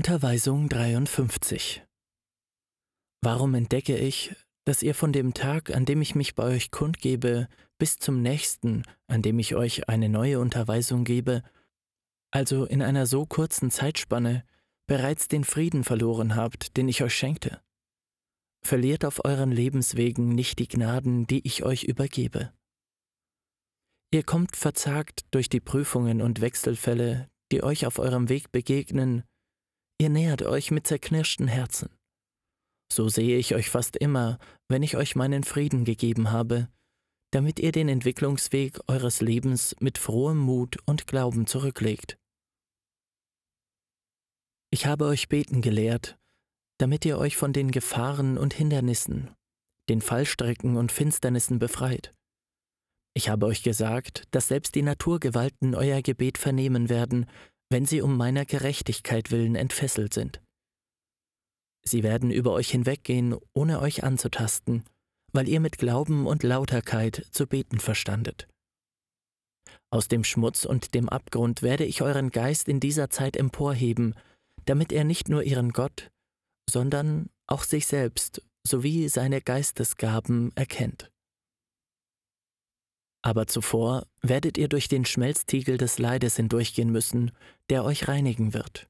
Unterweisung 53 Warum entdecke ich, dass ihr von dem Tag, an dem ich mich bei euch kundgebe, bis zum nächsten, an dem ich euch eine neue Unterweisung gebe, also in einer so kurzen Zeitspanne, bereits den Frieden verloren habt, den ich euch schenkte? Verliert auf euren Lebenswegen nicht die Gnaden, die ich euch übergebe. Ihr kommt verzagt durch die Prüfungen und Wechselfälle, die euch auf eurem Weg begegnen, Ihr nähert euch mit zerknirschten Herzen. So sehe ich euch fast immer, wenn ich euch meinen Frieden gegeben habe, damit ihr den Entwicklungsweg eures Lebens mit frohem Mut und Glauben zurücklegt. Ich habe euch beten gelehrt, damit ihr euch von den Gefahren und Hindernissen, den Fallstrecken und Finsternissen befreit. Ich habe euch gesagt, dass selbst die Naturgewalten euer Gebet vernehmen werden, wenn sie um meiner Gerechtigkeit willen entfesselt sind. Sie werden über euch hinweggehen, ohne euch anzutasten, weil ihr mit Glauben und Lauterkeit zu beten verstandet. Aus dem Schmutz und dem Abgrund werde ich euren Geist in dieser Zeit emporheben, damit er nicht nur ihren Gott, sondern auch sich selbst sowie seine Geistesgaben erkennt. Aber zuvor werdet ihr durch den Schmelztiegel des Leides hindurchgehen müssen, der euch reinigen wird.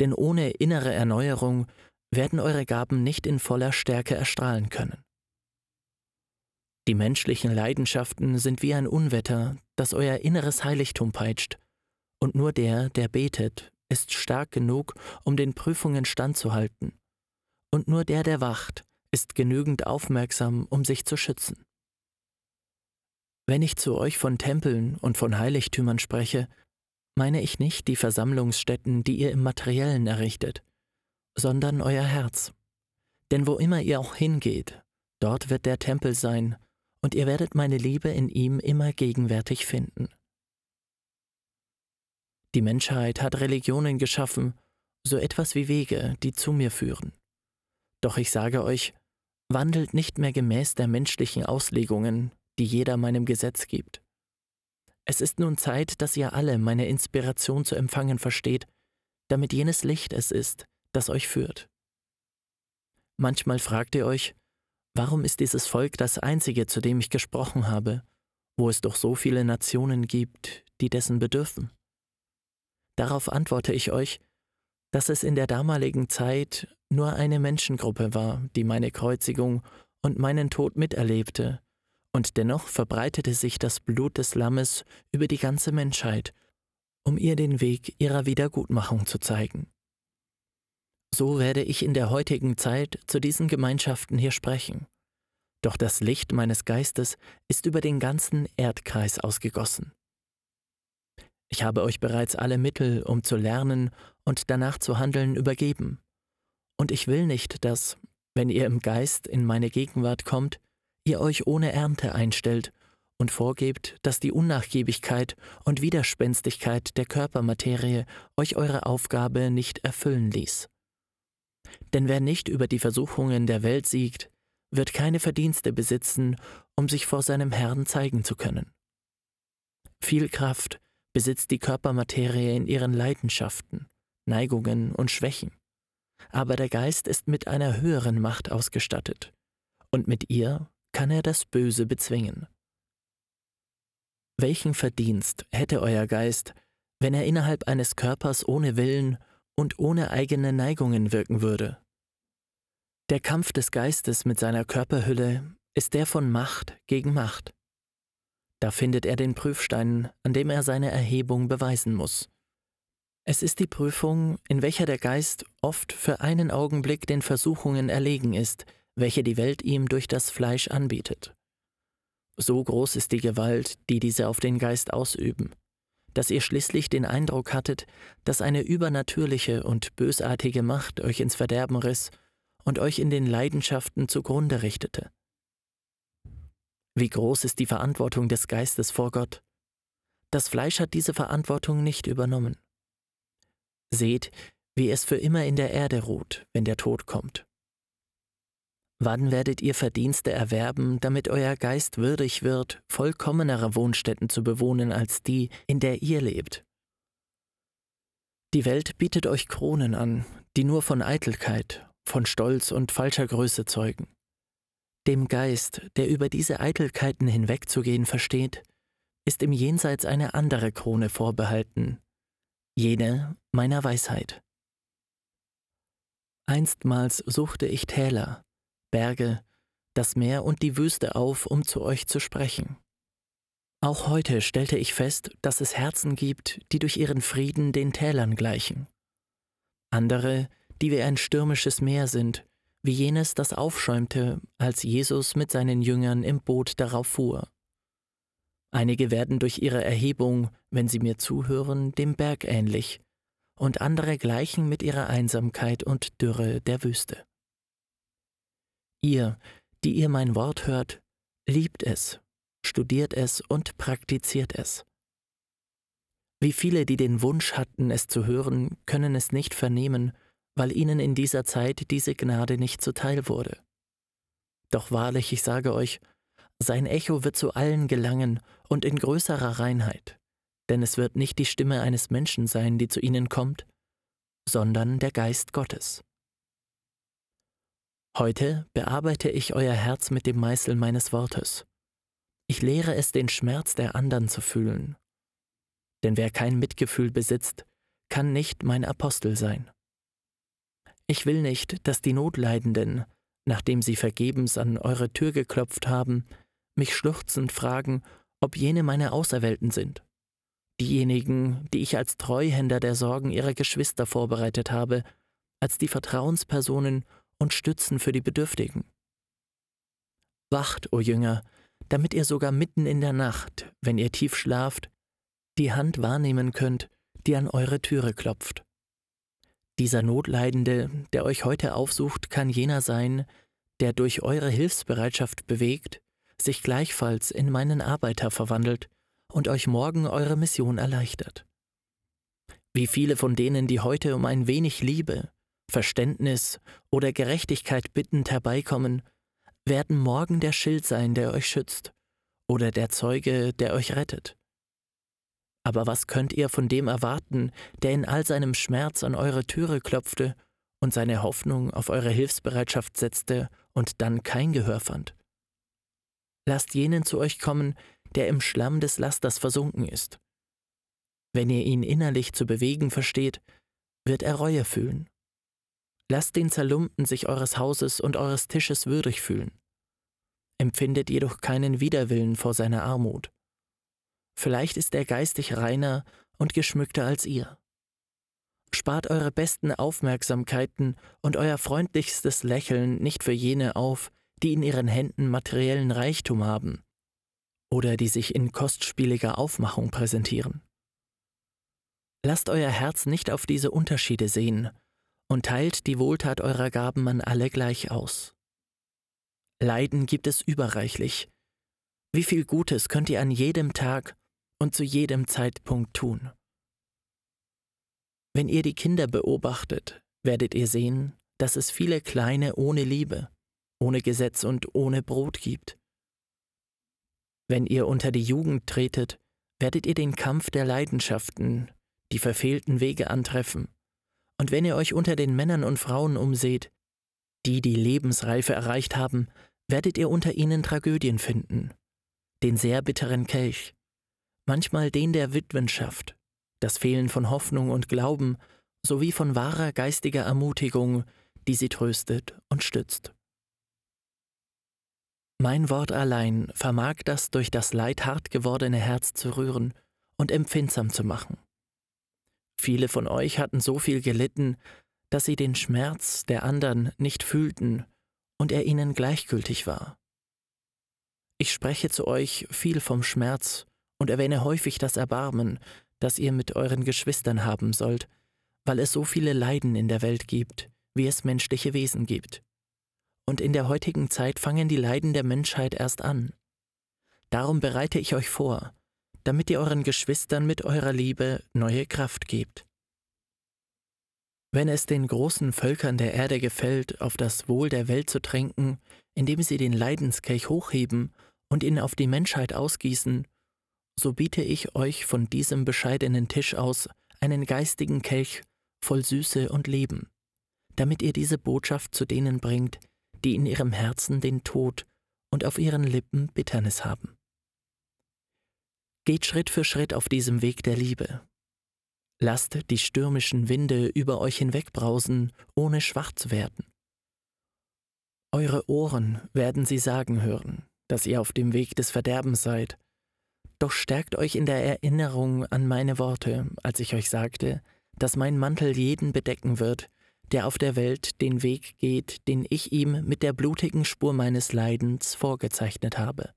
Denn ohne innere Erneuerung werden eure Gaben nicht in voller Stärke erstrahlen können. Die menschlichen Leidenschaften sind wie ein Unwetter, das euer inneres Heiligtum peitscht, und nur der, der betet, ist stark genug, um den Prüfungen standzuhalten, und nur der, der wacht, ist genügend aufmerksam, um sich zu schützen. Wenn ich zu euch von Tempeln und von Heiligtümern spreche, meine ich nicht die Versammlungsstätten, die ihr im materiellen errichtet, sondern euer Herz. Denn wo immer ihr auch hingeht, dort wird der Tempel sein, und ihr werdet meine Liebe in ihm immer gegenwärtig finden. Die Menschheit hat Religionen geschaffen, so etwas wie Wege, die zu mir führen. Doch ich sage euch, wandelt nicht mehr gemäß der menschlichen Auslegungen, die jeder meinem Gesetz gibt. Es ist nun Zeit, dass ihr alle meine Inspiration zu empfangen versteht, damit jenes Licht es ist, das euch führt. Manchmal fragt ihr euch, warum ist dieses Volk das einzige, zu dem ich gesprochen habe, wo es doch so viele Nationen gibt, die dessen bedürfen? Darauf antworte ich euch, dass es in der damaligen Zeit nur eine Menschengruppe war, die meine Kreuzigung und meinen Tod miterlebte und dennoch verbreitete sich das Blut des Lammes über die ganze Menschheit, um ihr den Weg ihrer Wiedergutmachung zu zeigen. So werde ich in der heutigen Zeit zu diesen Gemeinschaften hier sprechen. Doch das Licht meines Geistes ist über den ganzen Erdkreis ausgegossen. Ich habe euch bereits alle Mittel, um zu lernen und danach zu handeln, übergeben. Und ich will nicht, dass, wenn ihr im Geist in meine Gegenwart kommt, ihr euch ohne Ernte einstellt und vorgebt, dass die Unnachgiebigkeit und Widerspenstigkeit der Körpermaterie euch eure Aufgabe nicht erfüllen ließ. Denn wer nicht über die Versuchungen der Welt siegt, wird keine Verdienste besitzen, um sich vor seinem Herrn zeigen zu können. Viel Kraft besitzt die Körpermaterie in ihren Leidenschaften, Neigungen und Schwächen, aber der Geist ist mit einer höheren Macht ausgestattet, und mit ihr kann er das Böse bezwingen. Welchen Verdienst hätte euer Geist, wenn er innerhalb eines Körpers ohne Willen und ohne eigene Neigungen wirken würde? Der Kampf des Geistes mit seiner Körperhülle ist der von Macht gegen Macht. Da findet er den Prüfstein, an dem er seine Erhebung beweisen muss. Es ist die Prüfung, in welcher der Geist oft für einen Augenblick den Versuchungen erlegen ist, welche die Welt ihm durch das Fleisch anbietet. So groß ist die Gewalt, die diese auf den Geist ausüben, dass ihr schließlich den Eindruck hattet, dass eine übernatürliche und bösartige Macht euch ins Verderben riss und euch in den Leidenschaften zugrunde richtete. Wie groß ist die Verantwortung des Geistes vor Gott? Das Fleisch hat diese Verantwortung nicht übernommen. Seht, wie es für immer in der Erde ruht, wenn der Tod kommt. Wann werdet ihr Verdienste erwerben, damit euer Geist würdig wird, vollkommenere Wohnstätten zu bewohnen als die, in der ihr lebt? Die Welt bietet euch Kronen an, die nur von Eitelkeit, von Stolz und falscher Größe zeugen. Dem Geist, der über diese Eitelkeiten hinwegzugehen versteht, ist im Jenseits eine andere Krone vorbehalten, jene meiner Weisheit. Einstmals suchte ich Täler, Berge, das Meer und die Wüste auf, um zu euch zu sprechen. Auch heute stellte ich fest, dass es Herzen gibt, die durch ihren Frieden den Tälern gleichen. Andere, die wie ein stürmisches Meer sind, wie jenes, das aufschäumte, als Jesus mit seinen Jüngern im Boot darauf fuhr. Einige werden durch ihre Erhebung, wenn sie mir zuhören, dem Berg ähnlich, und andere gleichen mit ihrer Einsamkeit und Dürre der Wüste. Ihr, die ihr mein Wort hört, liebt es studiert es und praktiziert es. Wie viele, die den Wunsch hatten, es zu hören, können es nicht vernehmen, weil ihnen in dieser Zeit diese Gnade nicht zuteil wurde. Doch wahrlich, ich sage euch, sein Echo wird zu allen gelangen und in größerer Reinheit, denn es wird nicht die Stimme eines Menschen sein, die zu ihnen kommt, sondern der Geist Gottes. Heute bearbeite ich euer Herz mit dem Meißel meines Wortes ich lehre es, den Schmerz der anderen zu fühlen. Denn wer kein Mitgefühl besitzt, kann nicht mein Apostel sein. Ich will nicht, dass die Notleidenden, nachdem sie vergebens an eure Tür geklopft haben, mich schluchzend fragen, ob jene meine Auserwählten sind. Diejenigen, die ich als Treuhänder der Sorgen ihrer Geschwister vorbereitet habe, als die Vertrauenspersonen und Stützen für die Bedürftigen. Wacht, o Jünger, damit ihr sogar mitten in der Nacht, wenn ihr tief schlaft, die Hand wahrnehmen könnt, die an eure Türe klopft. Dieser Notleidende, der euch heute aufsucht, kann jener sein, der durch eure Hilfsbereitschaft bewegt, sich gleichfalls in meinen Arbeiter verwandelt und euch morgen eure Mission erleichtert. Wie viele von denen, die heute um ein wenig Liebe, Verständnis oder Gerechtigkeit bittend herbeikommen, werden morgen der Schild sein, der euch schützt, oder der Zeuge, der euch rettet. Aber was könnt ihr von dem erwarten, der in all seinem Schmerz an eure Türe klopfte und seine Hoffnung auf eure Hilfsbereitschaft setzte und dann kein Gehör fand? Lasst jenen zu euch kommen, der im Schlamm des Lasters versunken ist. Wenn ihr ihn innerlich zu bewegen versteht, wird er Reue fühlen. Lasst den Zerlumpten sich eures Hauses und eures Tisches würdig fühlen. Empfindet jedoch keinen Widerwillen vor seiner Armut. Vielleicht ist er geistig reiner und geschmückter als ihr. Spart eure besten Aufmerksamkeiten und euer freundlichstes Lächeln nicht für jene auf, die in ihren Händen materiellen Reichtum haben oder die sich in kostspieliger Aufmachung präsentieren. Lasst euer Herz nicht auf diese Unterschiede sehen und teilt die Wohltat eurer Gaben an alle gleich aus. Leiden gibt es überreichlich. Wie viel Gutes könnt ihr an jedem Tag und zu jedem Zeitpunkt tun? Wenn ihr die Kinder beobachtet, werdet ihr sehen, dass es viele kleine ohne Liebe, ohne Gesetz und ohne Brot gibt. Wenn ihr unter die Jugend tretet, werdet ihr den Kampf der Leidenschaften, die verfehlten Wege antreffen und wenn ihr euch unter den Männern und Frauen umseht, die die Lebensreife erreicht haben, werdet ihr unter ihnen Tragödien finden, den sehr bitteren Kelch, manchmal den der Witwenschaft, das Fehlen von Hoffnung und Glauben sowie von wahrer geistiger Ermutigung, die sie tröstet und stützt. Mein Wort allein vermag das durch das Leid hart gewordene Herz zu rühren und empfindsam zu machen. Viele von euch hatten so viel gelitten, dass sie den Schmerz der anderen nicht fühlten und er ihnen gleichgültig war. Ich spreche zu euch viel vom Schmerz und erwähne häufig das Erbarmen, das ihr mit euren Geschwistern haben sollt, weil es so viele Leiden in der Welt gibt, wie es menschliche Wesen gibt. Und in der heutigen Zeit fangen die Leiden der Menschheit erst an. Darum bereite ich euch vor, damit ihr euren Geschwistern mit eurer Liebe neue Kraft gebt. Wenn es den großen Völkern der Erde gefällt, auf das Wohl der Welt zu tränken, indem sie den Leidenskelch hochheben und ihn auf die Menschheit ausgießen, so biete ich euch von diesem bescheidenen Tisch aus einen geistigen Kelch voll Süße und Leben, damit ihr diese Botschaft zu denen bringt, die in ihrem Herzen den Tod und auf ihren Lippen Bitternis haben. Geht Schritt für Schritt auf diesem Weg der Liebe. Lasst die stürmischen Winde über euch hinwegbrausen, ohne schwach zu werden. Eure Ohren werden sie sagen hören, dass ihr auf dem Weg des Verderbens seid. Doch stärkt euch in der Erinnerung an meine Worte, als ich euch sagte, dass mein Mantel jeden bedecken wird, der auf der Welt den Weg geht, den ich ihm mit der blutigen Spur meines Leidens vorgezeichnet habe.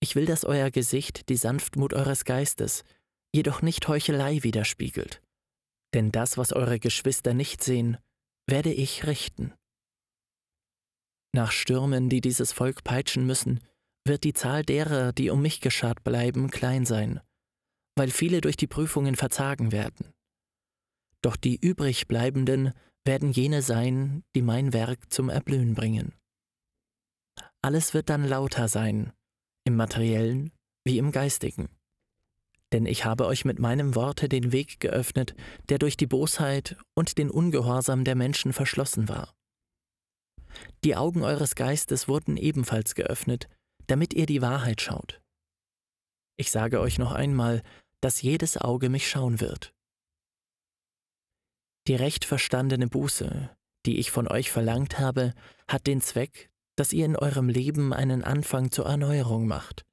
Ich will, dass euer Gesicht die Sanftmut eures Geistes, jedoch nicht Heuchelei widerspiegelt. Denn das, was eure Geschwister nicht sehen, werde ich richten. Nach Stürmen, die dieses Volk peitschen müssen, wird die Zahl derer, die um mich geschart bleiben, klein sein, weil viele durch die Prüfungen verzagen werden. Doch die übrig bleibenden werden jene sein, die mein Werk zum Erblühen bringen. Alles wird dann lauter sein, im materiellen wie im geistigen. Denn ich habe euch mit meinem Worte den Weg geöffnet, der durch die Bosheit und den Ungehorsam der Menschen verschlossen war. Die Augen eures Geistes wurden ebenfalls geöffnet, damit ihr die Wahrheit schaut. Ich sage euch noch einmal, dass jedes Auge mich schauen wird. Die recht verstandene Buße, die ich von euch verlangt habe, hat den Zweck, dass ihr in eurem Leben einen Anfang zur Erneuerung macht.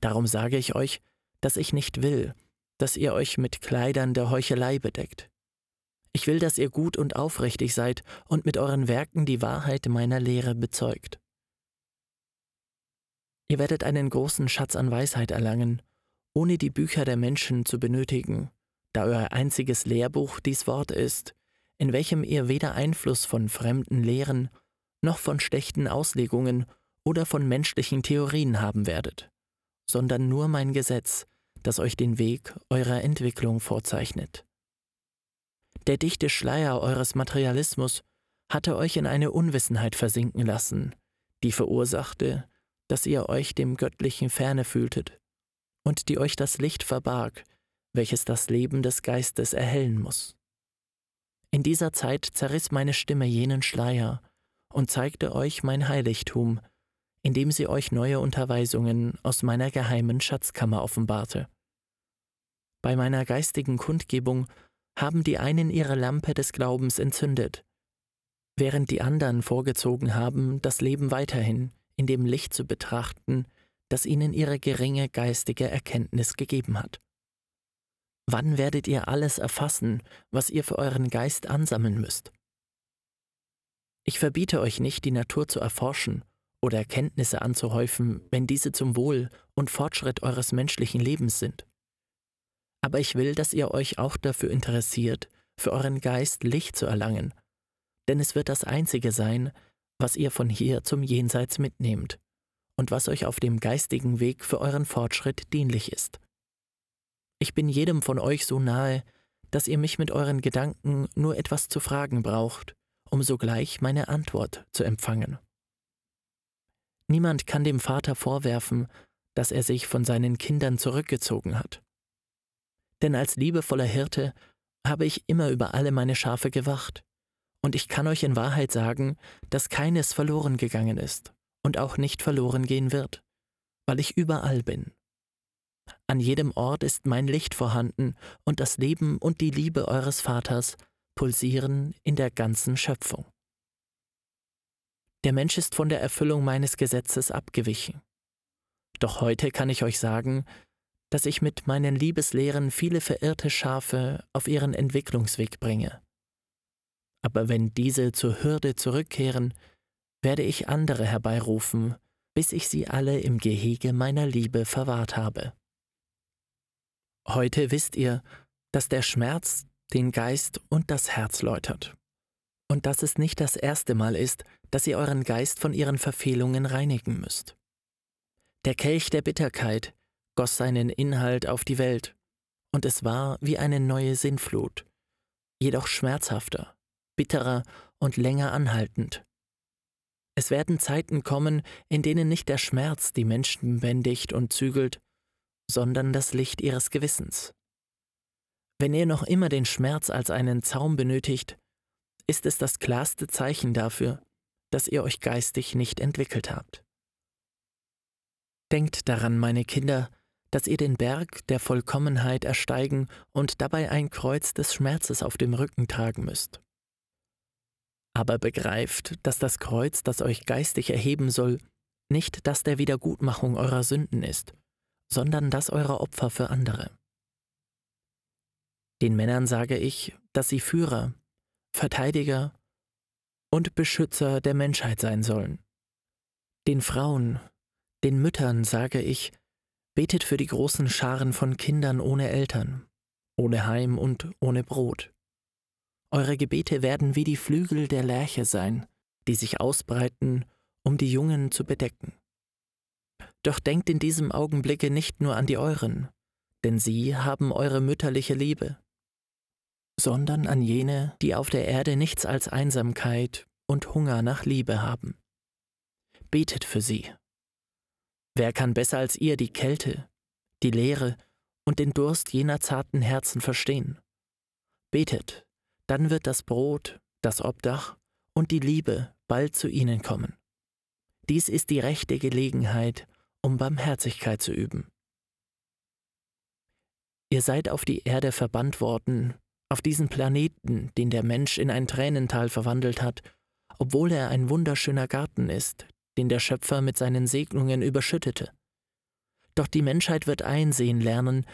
Darum sage ich euch, dass ich nicht will, dass ihr euch mit Kleidern der Heuchelei bedeckt. Ich will, dass ihr gut und aufrichtig seid und mit euren Werken die Wahrheit meiner Lehre bezeugt. Ihr werdet einen großen Schatz an Weisheit erlangen, ohne die Bücher der Menschen zu benötigen, da euer einziges Lehrbuch dies Wort ist, in welchem ihr weder Einfluss von fremden Lehren noch von schlechten Auslegungen oder von menschlichen Theorien haben werdet, sondern nur mein Gesetz, das euch den Weg eurer Entwicklung vorzeichnet. Der dichte Schleier eures Materialismus hatte euch in eine Unwissenheit versinken lassen, die verursachte, dass ihr euch dem Göttlichen ferne fühltet und die euch das Licht verbarg, welches das Leben des Geistes erhellen muss. In dieser Zeit zerriss meine Stimme jenen Schleier und zeigte euch mein Heiligtum, indem sie euch neue Unterweisungen aus meiner geheimen Schatzkammer offenbarte. Bei meiner geistigen Kundgebung haben die einen ihre Lampe des Glaubens entzündet, während die anderen vorgezogen haben, das Leben weiterhin in dem Licht zu betrachten, das ihnen ihre geringe geistige Erkenntnis gegeben hat. Wann werdet ihr alles erfassen, was ihr für euren Geist ansammeln müsst? Ich verbiete euch nicht, die Natur zu erforschen oder Erkenntnisse anzuhäufen, wenn diese zum Wohl und Fortschritt eures menschlichen Lebens sind. Aber ich will, dass ihr euch auch dafür interessiert, für euren Geist Licht zu erlangen, denn es wird das Einzige sein, was ihr von hier zum Jenseits mitnehmt und was euch auf dem geistigen Weg für euren Fortschritt dienlich ist. Ich bin jedem von euch so nahe, dass ihr mich mit euren Gedanken nur etwas zu fragen braucht um sogleich meine Antwort zu empfangen. Niemand kann dem Vater vorwerfen, dass er sich von seinen Kindern zurückgezogen hat. Denn als liebevoller Hirte habe ich immer über alle meine Schafe gewacht, und ich kann euch in Wahrheit sagen, dass keines verloren gegangen ist und auch nicht verloren gehen wird, weil ich überall bin. An jedem Ort ist mein Licht vorhanden, und das Leben und die Liebe eures Vaters pulsieren in der ganzen Schöpfung. Der Mensch ist von der Erfüllung meines Gesetzes abgewichen. Doch heute kann ich euch sagen, dass ich mit meinen Liebeslehren viele verirrte Schafe auf ihren Entwicklungsweg bringe. Aber wenn diese zur Hürde zurückkehren, werde ich andere herbeirufen, bis ich sie alle im Gehege meiner Liebe verwahrt habe. Heute wisst ihr, dass der Schmerz den Geist und das Herz läutert. Und dass es nicht das erste Mal ist, dass ihr euren Geist von ihren Verfehlungen reinigen müsst. Der Kelch der Bitterkeit goss seinen Inhalt auf die Welt, und es war wie eine neue Sinnflut, jedoch schmerzhafter, bitterer und länger anhaltend. Es werden Zeiten kommen, in denen nicht der Schmerz die Menschen bändigt und zügelt, sondern das Licht ihres Gewissens. Wenn ihr noch immer den Schmerz als einen Zaum benötigt, ist es das klarste Zeichen dafür, dass ihr euch geistig nicht entwickelt habt. Denkt daran, meine Kinder, dass ihr den Berg der Vollkommenheit ersteigen und dabei ein Kreuz des Schmerzes auf dem Rücken tragen müsst. Aber begreift, dass das Kreuz, das euch geistig erheben soll, nicht das der Wiedergutmachung eurer Sünden ist, sondern das eurer Opfer für andere. Den Männern sage ich, dass sie Führer, Verteidiger und Beschützer der Menschheit sein sollen. Den Frauen, den Müttern sage ich, betet für die großen Scharen von Kindern ohne Eltern, ohne Heim und ohne Brot. Eure Gebete werden wie die Flügel der Lerche sein, die sich ausbreiten, um die Jungen zu bedecken. Doch denkt in diesem Augenblicke nicht nur an die euren, denn sie haben eure mütterliche Liebe, sondern an jene, die auf der Erde nichts als Einsamkeit und Hunger nach Liebe haben. Betet für sie. Wer kann besser als ihr die Kälte, die Leere und den Durst jener zarten Herzen verstehen? Betet, dann wird das Brot, das Obdach und die Liebe bald zu ihnen kommen. Dies ist die rechte Gelegenheit, um Barmherzigkeit zu üben. Ihr seid auf die Erde verbannt worden, auf diesen Planeten, den der Mensch in ein Tränental verwandelt hat, obwohl er ein wunderschöner Garten ist, den der Schöpfer mit seinen Segnungen überschüttete. Doch die Menschheit wird einsehen lernen,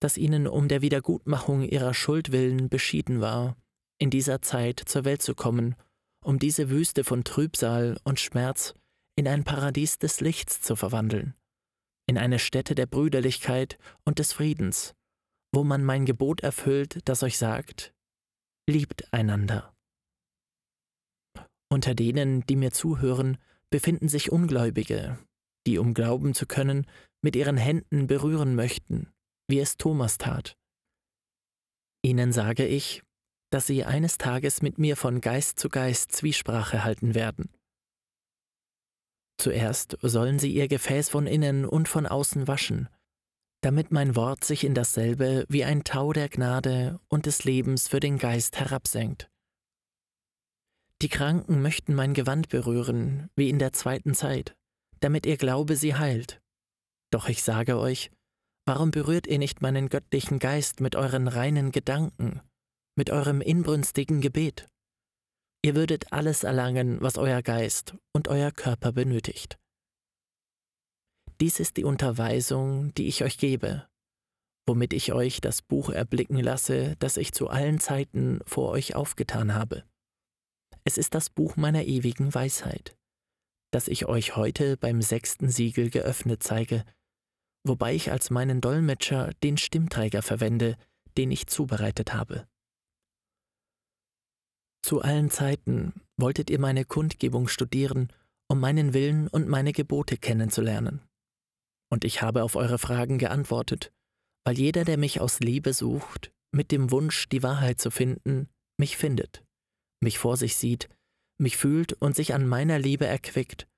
dass ihnen um der Wiedergutmachung ihrer Schuld willen beschieden war, in dieser Zeit zur Welt zu kommen, um diese Wüste von Trübsal und Schmerz in ein Paradies des Lichts zu verwandeln, in eine Stätte der Brüderlichkeit und des Friedens, wo man mein Gebot erfüllt, das euch sagt, liebt einander. Unter denen, die mir zuhören, befinden sich Ungläubige, die, um glauben zu können, mit ihren Händen berühren möchten, wie es Thomas tat. Ihnen sage ich, dass sie eines Tages mit mir von Geist zu Geist Zwiesprache halten werden. Zuerst sollen sie ihr Gefäß von innen und von außen waschen, damit mein Wort sich in dasselbe wie ein Tau der Gnade und des Lebens für den Geist herabsenkt. Die Kranken möchten mein Gewand berühren, wie in der zweiten Zeit, damit ihr Glaube sie heilt. Doch ich sage euch, warum berührt ihr nicht meinen göttlichen Geist mit euren reinen Gedanken, mit eurem inbrünstigen Gebet? Ihr würdet alles erlangen, was euer Geist und euer Körper benötigt. Dies ist die Unterweisung, die ich euch gebe, womit ich euch das Buch erblicken lasse, das ich zu allen Zeiten vor euch aufgetan habe. Es ist das Buch meiner ewigen Weisheit, das ich euch heute beim sechsten Siegel geöffnet zeige, wobei ich als meinen Dolmetscher den Stimmträger verwende, den ich zubereitet habe. Zu allen Zeiten wolltet ihr meine Kundgebung studieren, um meinen Willen und meine Gebote kennenzulernen. Und ich habe auf eure Fragen geantwortet, weil jeder, der mich aus Liebe sucht, mit dem Wunsch, die Wahrheit zu finden, mich findet, mich vor sich sieht, mich fühlt und sich an meiner Liebe erquickt,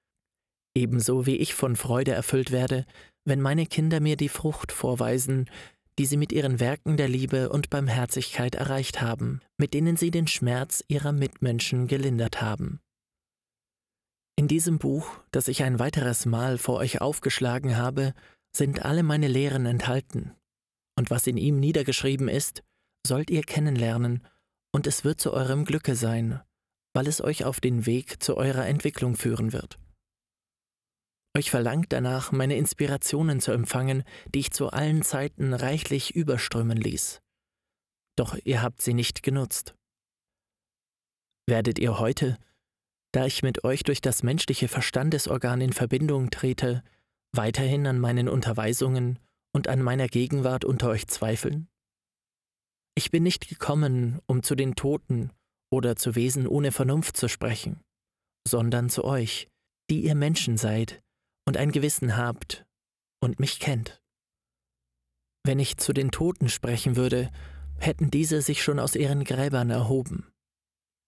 ebenso wie ich von Freude erfüllt werde, wenn meine Kinder mir die Frucht vorweisen, die sie mit ihren Werken der Liebe und Barmherzigkeit erreicht haben, mit denen sie den Schmerz ihrer Mitmenschen gelindert haben. In diesem Buch, das ich ein weiteres Mal vor euch aufgeschlagen habe, sind alle meine Lehren enthalten, und was in ihm niedergeschrieben ist, sollt ihr kennenlernen, und es wird zu eurem Glücke sein, weil es euch auf den Weg zu eurer Entwicklung führen wird. Euch verlangt danach, meine Inspirationen zu empfangen, die ich zu allen Zeiten reichlich überströmen ließ. Doch ihr habt sie nicht genutzt. Werdet ihr heute, da ich mit euch durch das menschliche Verstandesorgan in Verbindung trete, weiterhin an meinen Unterweisungen und an meiner Gegenwart unter euch zweifeln? Ich bin nicht gekommen, um zu den Toten oder zu Wesen ohne Vernunft zu sprechen, sondern zu euch, die ihr Menschen seid, und ein Gewissen habt und mich kennt. Wenn ich zu den Toten sprechen würde, hätten diese sich schon aus ihren Gräbern erhoben.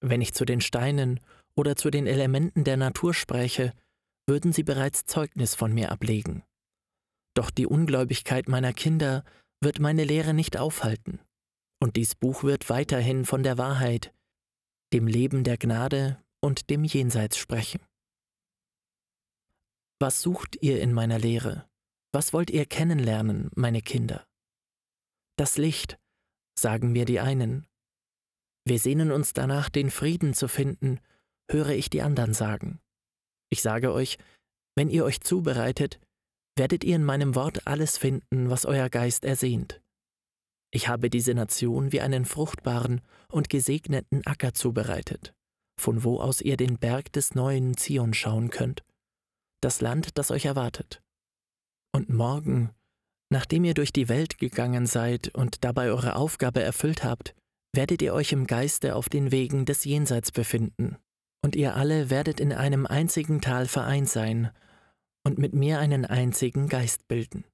Wenn ich zu den Steinen oder zu den Elementen der Natur spräche, würden sie bereits Zeugnis von mir ablegen. Doch die Ungläubigkeit meiner Kinder wird meine Lehre nicht aufhalten. Und dies Buch wird weiterhin von der Wahrheit, dem Leben der Gnade und dem Jenseits sprechen. Was sucht ihr in meiner Lehre? Was wollt ihr kennenlernen, meine Kinder? Das Licht, sagen mir die einen. Wir sehnen uns danach, den Frieden zu finden, höre ich die anderen sagen. Ich sage euch, wenn ihr euch zubereitet, werdet ihr in meinem Wort alles finden, was euer Geist ersehnt. Ich habe diese Nation wie einen fruchtbaren und gesegneten Acker zubereitet, von wo aus ihr den Berg des neuen Zion schauen könnt das Land, das euch erwartet. Und morgen, nachdem ihr durch die Welt gegangen seid und dabei eure Aufgabe erfüllt habt, werdet ihr euch im Geiste auf den Wegen des Jenseits befinden, und ihr alle werdet in einem einzigen Tal vereint sein und mit mir einen einzigen Geist bilden.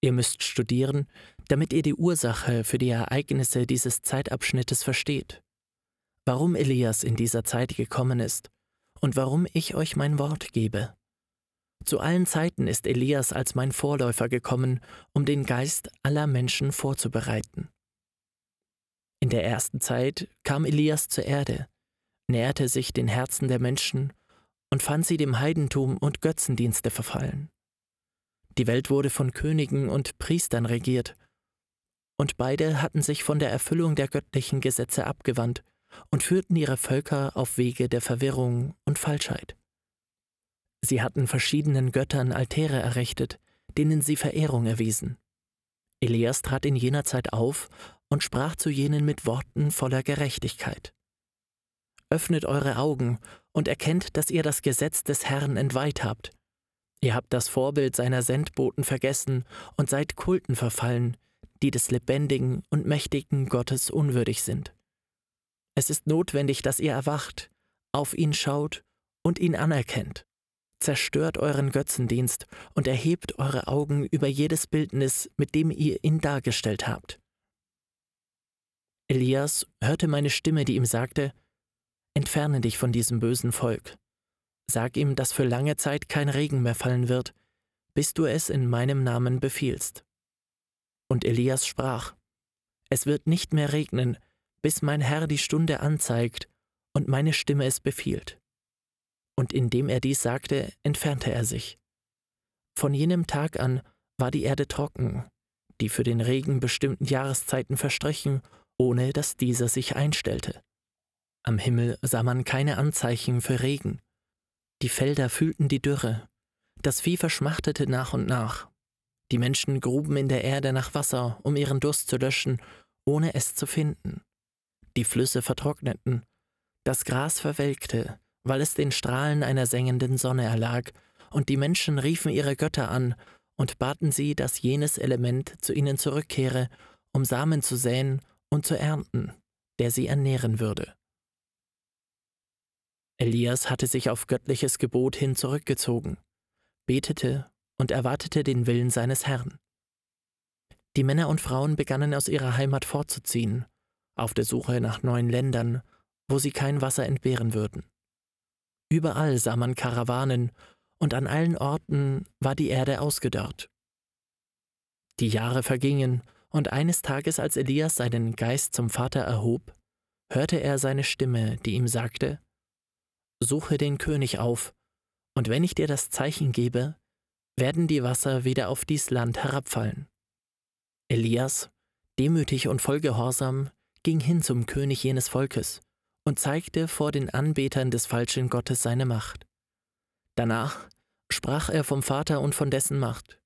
Ihr müsst studieren, damit ihr die Ursache für die Ereignisse dieses Zeitabschnittes versteht, warum Elias in dieser Zeit gekommen ist und warum ich euch mein Wort gebe. Zu allen Zeiten ist Elias als mein Vorläufer gekommen, um den Geist aller Menschen vorzubereiten. In der ersten Zeit kam Elias zur Erde, näherte sich den Herzen der Menschen und fand sie dem Heidentum und Götzendienste verfallen. Die Welt wurde von Königen und Priestern regiert, und beide hatten sich von der Erfüllung der göttlichen Gesetze abgewandt und führten ihre Völker auf Wege der Verwirrung und Falschheit. Sie hatten verschiedenen Göttern Altäre errichtet, denen sie Verehrung erwiesen. Elias trat in jener Zeit auf und sprach zu jenen mit Worten voller Gerechtigkeit. Öffnet eure Augen und erkennt, dass ihr das Gesetz des Herrn entweiht habt. Ihr habt das Vorbild seiner Sendboten vergessen und seid Kulten verfallen, die des lebendigen und mächtigen Gottes unwürdig sind. Es ist notwendig, dass ihr erwacht, auf ihn schaut und ihn anerkennt. Zerstört euren Götzendienst und erhebt eure Augen über jedes Bildnis, mit dem ihr ihn dargestellt habt. Elias hörte meine Stimme, die ihm sagte, Entferne dich von diesem bösen Volk. Sag ihm, dass für lange Zeit kein Regen mehr fallen wird, bis du es in meinem Namen befiehlst. Und Elias sprach, Es wird nicht mehr regnen, bis mein Herr die Stunde anzeigt und meine Stimme es befiehlt. Und indem er dies sagte, entfernte er sich. Von jenem Tag an war die Erde trocken, die für den Regen bestimmten Jahreszeiten verstrichen, ohne dass dieser sich einstellte. Am Himmel sah man keine Anzeichen für Regen. Die Felder fühlten die Dürre. Das Vieh verschmachtete nach und nach. Die Menschen gruben in der Erde nach Wasser, um ihren Durst zu löschen, ohne es zu finden die Flüsse vertrockneten, das Gras verwelkte, weil es den Strahlen einer sengenden Sonne erlag, und die Menschen riefen ihre Götter an und baten sie, dass jenes Element zu ihnen zurückkehre, um Samen zu säen und zu ernten, der sie ernähren würde. Elias hatte sich auf göttliches Gebot hin zurückgezogen, betete und erwartete den Willen seines Herrn. Die Männer und Frauen begannen aus ihrer Heimat fortzuziehen auf der Suche nach neuen Ländern, wo sie kein Wasser entbehren würden. Überall sah man Karawanen, und an allen Orten war die Erde ausgedörrt. Die Jahre vergingen, und eines Tages, als Elias seinen Geist zum Vater erhob, hörte er seine Stimme, die ihm sagte, Suche den König auf, und wenn ich dir das Zeichen gebe, werden die Wasser wieder auf dies Land herabfallen. Elias, demütig und voll Gehorsam, ging hin zum König jenes Volkes und zeigte vor den Anbetern des falschen Gottes seine Macht. Danach sprach er vom Vater und von dessen Macht.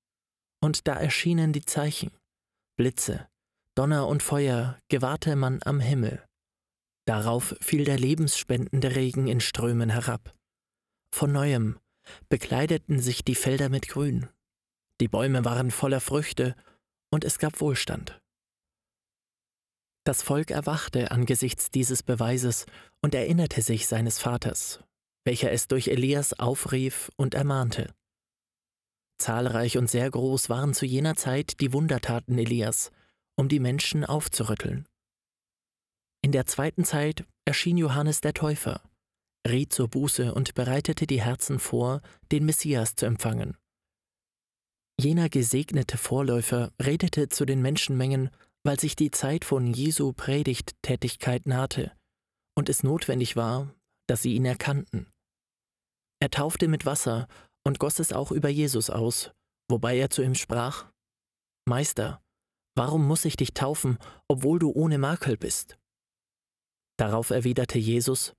Und da erschienen die Zeichen, Blitze, Donner und Feuer gewahrte man am Himmel. Darauf fiel der lebensspendende Regen in Strömen herab. Von neuem bekleideten sich die Felder mit Grün. Die Bäume waren voller Früchte und es gab Wohlstand. Das Volk erwachte angesichts dieses Beweises und erinnerte sich seines Vaters, welcher es durch Elias aufrief und ermahnte. Zahlreich und sehr groß waren zu jener Zeit die Wundertaten Elias, um die Menschen aufzurütteln. In der zweiten Zeit erschien Johannes der Täufer, riet zur Buße und bereitete die Herzen vor, den Messias zu empfangen. Jener gesegnete Vorläufer redete zu den Menschenmengen weil sich die Zeit von Jesu Predigttätigkeit nahte und es notwendig war, dass sie ihn erkannten. Er taufte mit Wasser und goss es auch über Jesus aus, wobei er zu ihm sprach, Meister, warum muss ich dich taufen, obwohl du ohne Makel bist? Darauf erwiderte Jesus,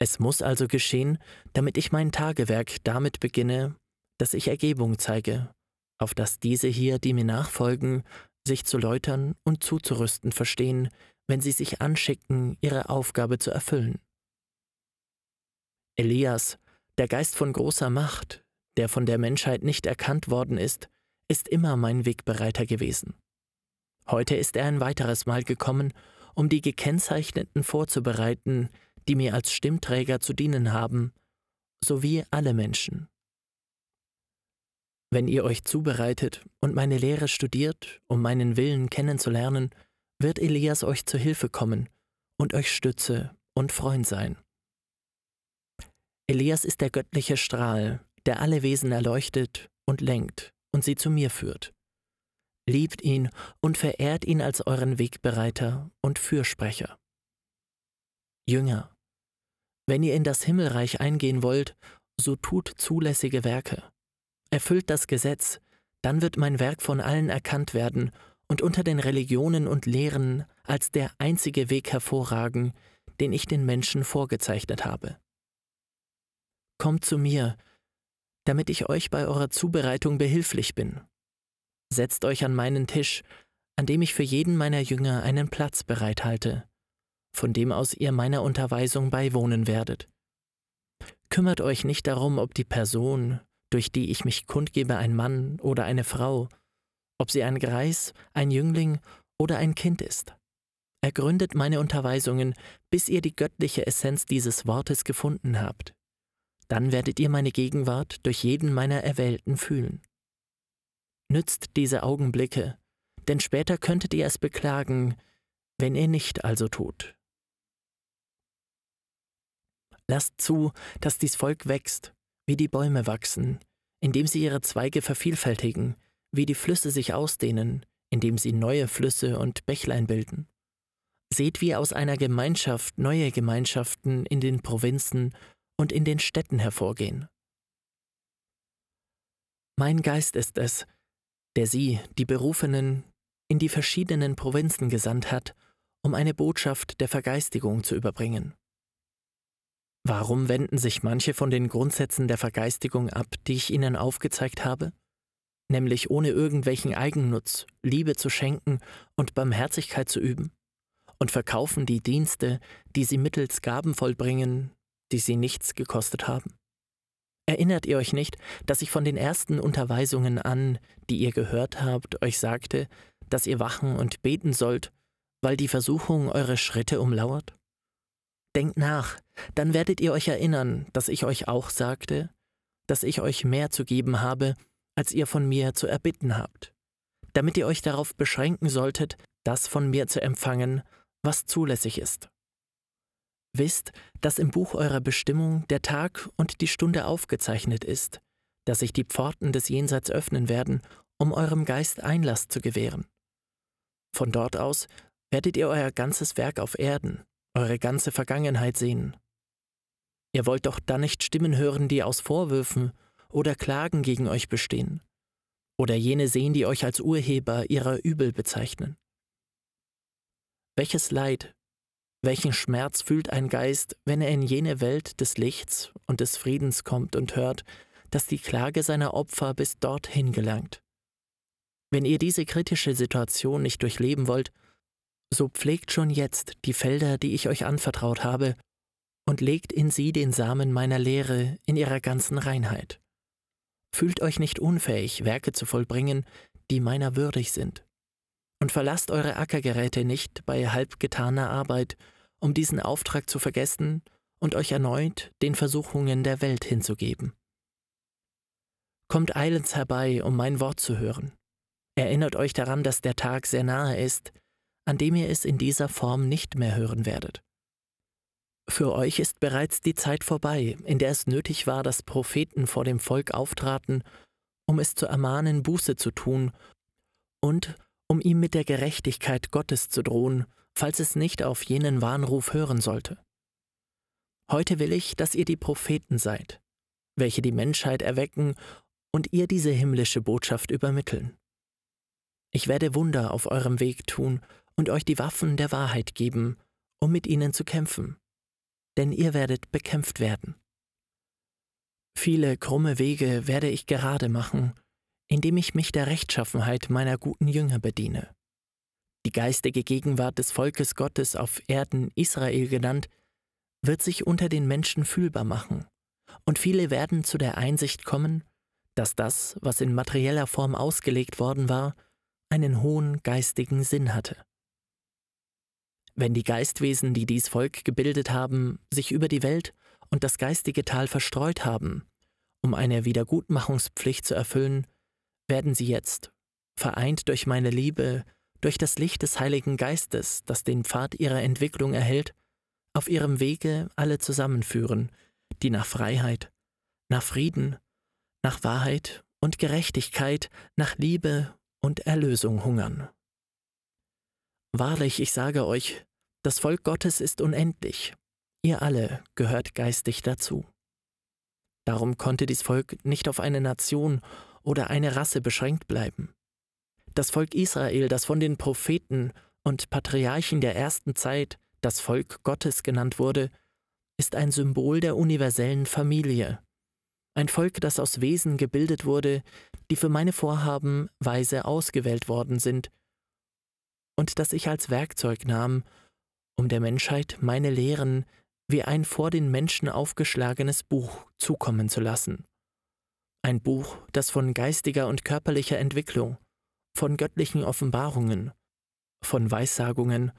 Es muss also geschehen, damit ich mein Tagewerk damit beginne, dass ich Ergebung zeige, auf dass diese hier, die mir nachfolgen, sich zu läutern und zuzurüsten verstehen, wenn sie sich anschicken, ihre Aufgabe zu erfüllen. Elias, der Geist von großer Macht, der von der Menschheit nicht erkannt worden ist, ist immer mein Wegbereiter gewesen. Heute ist er ein weiteres Mal gekommen, um die Gekennzeichneten vorzubereiten, die mir als Stimmträger zu dienen haben, sowie alle Menschen. Wenn ihr euch zubereitet und meine Lehre studiert, um meinen Willen kennenzulernen, wird Elias euch zu Hilfe kommen und euch Stütze und Freund sein. Elias ist der göttliche Strahl, der alle Wesen erleuchtet und lenkt und sie zu mir führt. Liebt ihn und verehrt ihn als euren Wegbereiter und Fürsprecher. Jünger, wenn ihr in das Himmelreich eingehen wollt, so tut zulässige Werke Erfüllt das Gesetz, dann wird mein Werk von allen erkannt werden und unter den Religionen und Lehren als der einzige Weg hervorragen, den ich den Menschen vorgezeichnet habe. Kommt zu mir, damit ich euch bei eurer Zubereitung behilflich bin. Setzt euch an meinen Tisch, an dem ich für jeden meiner Jünger einen Platz bereithalte, von dem aus ihr meiner Unterweisung beiwohnen werdet. Kümmert euch nicht darum, ob die Person, durch die ich mich kundgebe, ein Mann oder eine Frau, ob sie ein Greis, ein Jüngling oder ein Kind ist. Ergründet meine Unterweisungen, bis ihr die göttliche Essenz dieses Wortes gefunden habt. Dann werdet ihr meine Gegenwart durch jeden meiner Erwählten fühlen. Nützt diese Augenblicke, denn später könntet ihr es beklagen, wenn ihr nicht also tut. Lasst zu, dass dies Volk wächst wie die Bäume wachsen, indem sie ihre Zweige vervielfältigen, wie die Flüsse sich ausdehnen, indem sie neue Flüsse und Bächlein bilden. Seht, wie aus einer Gemeinschaft neue Gemeinschaften in den Provinzen und in den Städten hervorgehen. Mein Geist ist es, der sie, die Berufenen, in die verschiedenen Provinzen gesandt hat, um eine Botschaft der Vergeistigung zu überbringen. Warum wenden sich manche von den Grundsätzen der Vergeistigung ab, die ich ihnen aufgezeigt habe? Nämlich ohne irgendwelchen Eigennutz, Liebe zu schenken und Barmherzigkeit zu üben? Und verkaufen die Dienste, die sie mittels Gaben vollbringen, die sie nichts gekostet haben? Erinnert ihr euch nicht, dass ich von den ersten Unterweisungen an, die ihr gehört habt, euch sagte, dass ihr wachen und beten sollt, weil die Versuchung eure Schritte umlauert? Denkt nach, dann werdet ihr euch erinnern, dass ich euch auch sagte, dass ich euch mehr zu geben habe, als ihr von mir zu erbitten habt, damit ihr euch darauf beschränken solltet, das von mir zu empfangen, was zulässig ist. Wisst, dass im Buch eurer Bestimmung der Tag und die Stunde aufgezeichnet ist, dass sich die Pforten des Jenseits öffnen werden, um eurem Geist Einlass zu gewähren. Von dort aus werdet ihr euer ganzes Werk auf Erden, eure ganze Vergangenheit sehen. Ihr wollt doch dann nicht Stimmen hören, die aus Vorwürfen oder Klagen gegen euch bestehen, oder jene sehen, die euch als Urheber ihrer Übel bezeichnen. Welches Leid, welchen Schmerz fühlt ein Geist, wenn er in jene Welt des Lichts und des Friedens kommt und hört, dass die Klage seiner Opfer bis dorthin gelangt? Wenn ihr diese kritische Situation nicht durchleben wollt, so pflegt schon jetzt die Felder, die ich euch anvertraut habe, und legt in sie den Samen meiner Lehre in ihrer ganzen Reinheit. Fühlt euch nicht unfähig, Werke zu vollbringen, die meiner würdig sind. Und verlasst eure Ackergeräte nicht bei halbgetaner Arbeit, um diesen Auftrag zu vergessen und euch erneut den Versuchungen der Welt hinzugeben. Kommt eilends herbei, um mein Wort zu hören. Erinnert euch daran, dass der Tag sehr nahe ist, an dem ihr es in dieser Form nicht mehr hören werdet. Für euch ist bereits die Zeit vorbei, in der es nötig war, dass Propheten vor dem Volk auftraten, um es zu ermahnen, Buße zu tun und um ihm mit der Gerechtigkeit Gottes zu drohen, falls es nicht auf jenen Warnruf hören sollte. Heute will ich, dass ihr die Propheten seid, welche die Menschheit erwecken und ihr diese himmlische Botschaft übermitteln. Ich werde Wunder auf eurem Weg tun und euch die Waffen der Wahrheit geben, um mit ihnen zu kämpfen, denn ihr werdet bekämpft werden. Viele krumme Wege werde ich gerade machen, indem ich mich der Rechtschaffenheit meiner guten Jünger bediene. Die geistige Gegenwart des Volkes Gottes auf Erden Israel genannt, wird sich unter den Menschen fühlbar machen, und viele werden zu der Einsicht kommen, dass das, was in materieller Form ausgelegt worden war, einen hohen geistigen Sinn hatte. Wenn die Geistwesen, die dies Volk gebildet haben, sich über die Welt und das geistige Tal verstreut haben, um eine Wiedergutmachungspflicht zu erfüllen, werden sie jetzt, vereint durch meine Liebe, durch das Licht des Heiligen Geistes, das den Pfad ihrer Entwicklung erhält, auf ihrem Wege alle zusammenführen, die nach Freiheit, nach Frieden, nach Wahrheit und Gerechtigkeit, nach Liebe und Erlösung hungern. Wahrlich, ich sage euch, das Volk Gottes ist unendlich, ihr alle gehört geistig dazu. Darum konnte dies Volk nicht auf eine Nation oder eine Rasse beschränkt bleiben. Das Volk Israel, das von den Propheten und Patriarchen der ersten Zeit das Volk Gottes genannt wurde, ist ein Symbol der universellen Familie, ein Volk, das aus Wesen gebildet wurde, die für meine Vorhaben weise ausgewählt worden sind, und das ich als Werkzeug nahm, um der Menschheit meine Lehren wie ein vor den Menschen aufgeschlagenes Buch zukommen zu lassen. Ein Buch, das von geistiger und körperlicher Entwicklung, von göttlichen Offenbarungen, von Weissagungen,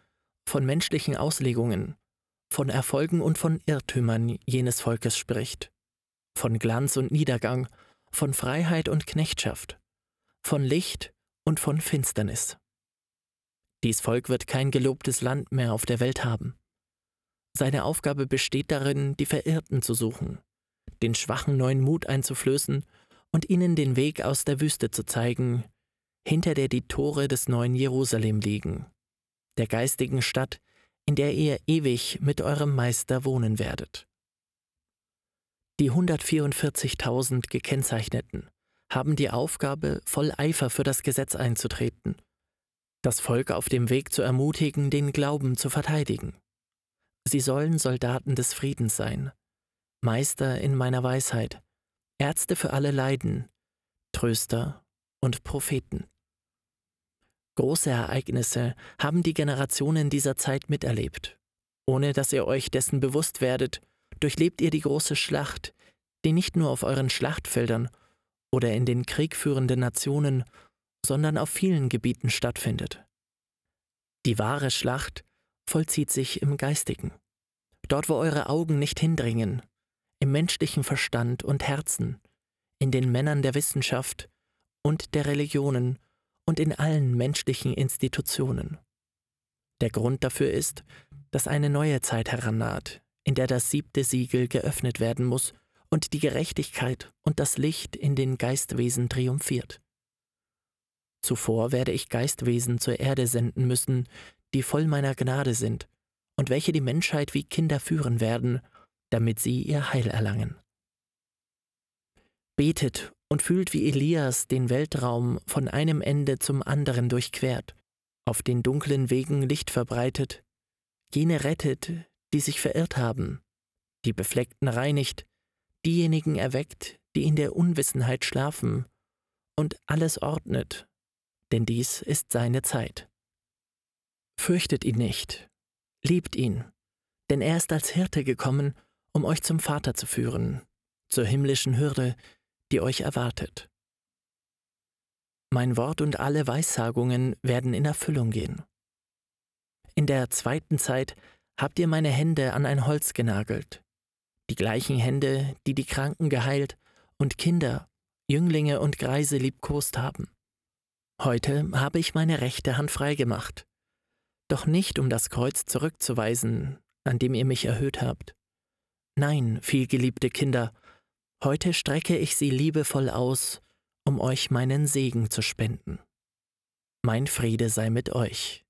von menschlichen Auslegungen, von Erfolgen und von Irrtümern jenes Volkes spricht, von Glanz und Niedergang, von Freiheit und Knechtschaft, von Licht und von Finsternis. Dies Volk wird kein gelobtes Land mehr auf der Welt haben. Seine Aufgabe besteht darin, die Verirrten zu suchen, den Schwachen neuen Mut einzuflößen und ihnen den Weg aus der Wüste zu zeigen, hinter der die Tore des neuen Jerusalem liegen, der geistigen Stadt, in der ihr ewig mit eurem Meister wohnen werdet. Die 144.000 Gekennzeichneten haben die Aufgabe, voll Eifer für das Gesetz einzutreten, das Volk auf dem Weg zu ermutigen, den Glauben zu verteidigen. Sie sollen Soldaten des Friedens sein, Meister in meiner Weisheit, Ärzte für alle Leiden, Tröster und Propheten. Große Ereignisse haben die Generationen dieser Zeit miterlebt. Ohne dass ihr euch dessen bewusst werdet, durchlebt ihr die große Schlacht, die nicht nur auf euren Schlachtfeldern oder in den kriegführenden Nationen, sondern auf vielen Gebieten stattfindet. Die wahre Schlacht vollzieht sich im Geistigen. Dort, wo eure Augen nicht hindringen, im menschlichen Verstand und Herzen, in den Männern der Wissenschaft und der Religionen und in allen menschlichen Institutionen. Der Grund dafür ist, dass eine neue Zeit herannaht, in der das siebte Siegel geöffnet werden muss und die Gerechtigkeit und das Licht in den Geistwesen triumphiert. Zuvor werde ich Geistwesen zur Erde senden müssen, die voll meiner Gnade sind und welche die Menschheit wie Kinder führen werden, damit sie ihr Heil erlangen. Betet und fühlt wie Elias den Weltraum von einem Ende zum anderen durchquert, auf den dunklen Wegen Licht verbreitet, jene rettet, die sich verirrt haben, die Befleckten reinigt, diejenigen erweckt, die in der Unwissenheit schlafen, und alles ordnet, denn dies ist seine Zeit. Fürchtet ihn nicht, liebt ihn, denn er ist als Hirte gekommen, um euch zum Vater zu führen, zur himmlischen Hürde, die euch erwartet. Mein Wort und alle Weissagungen werden in Erfüllung gehen. In der zweiten Zeit habt ihr meine Hände an ein Holz genagelt, die gleichen Hände, die die Kranken geheilt und Kinder, Jünglinge und Greise liebkost haben. Heute habe ich meine rechte Hand freigemacht, doch nicht um das Kreuz zurückzuweisen, an dem ihr mich erhöht habt. Nein, vielgeliebte Kinder, Heute strecke ich sie liebevoll aus, um euch meinen Segen zu spenden. Mein Friede sei mit euch.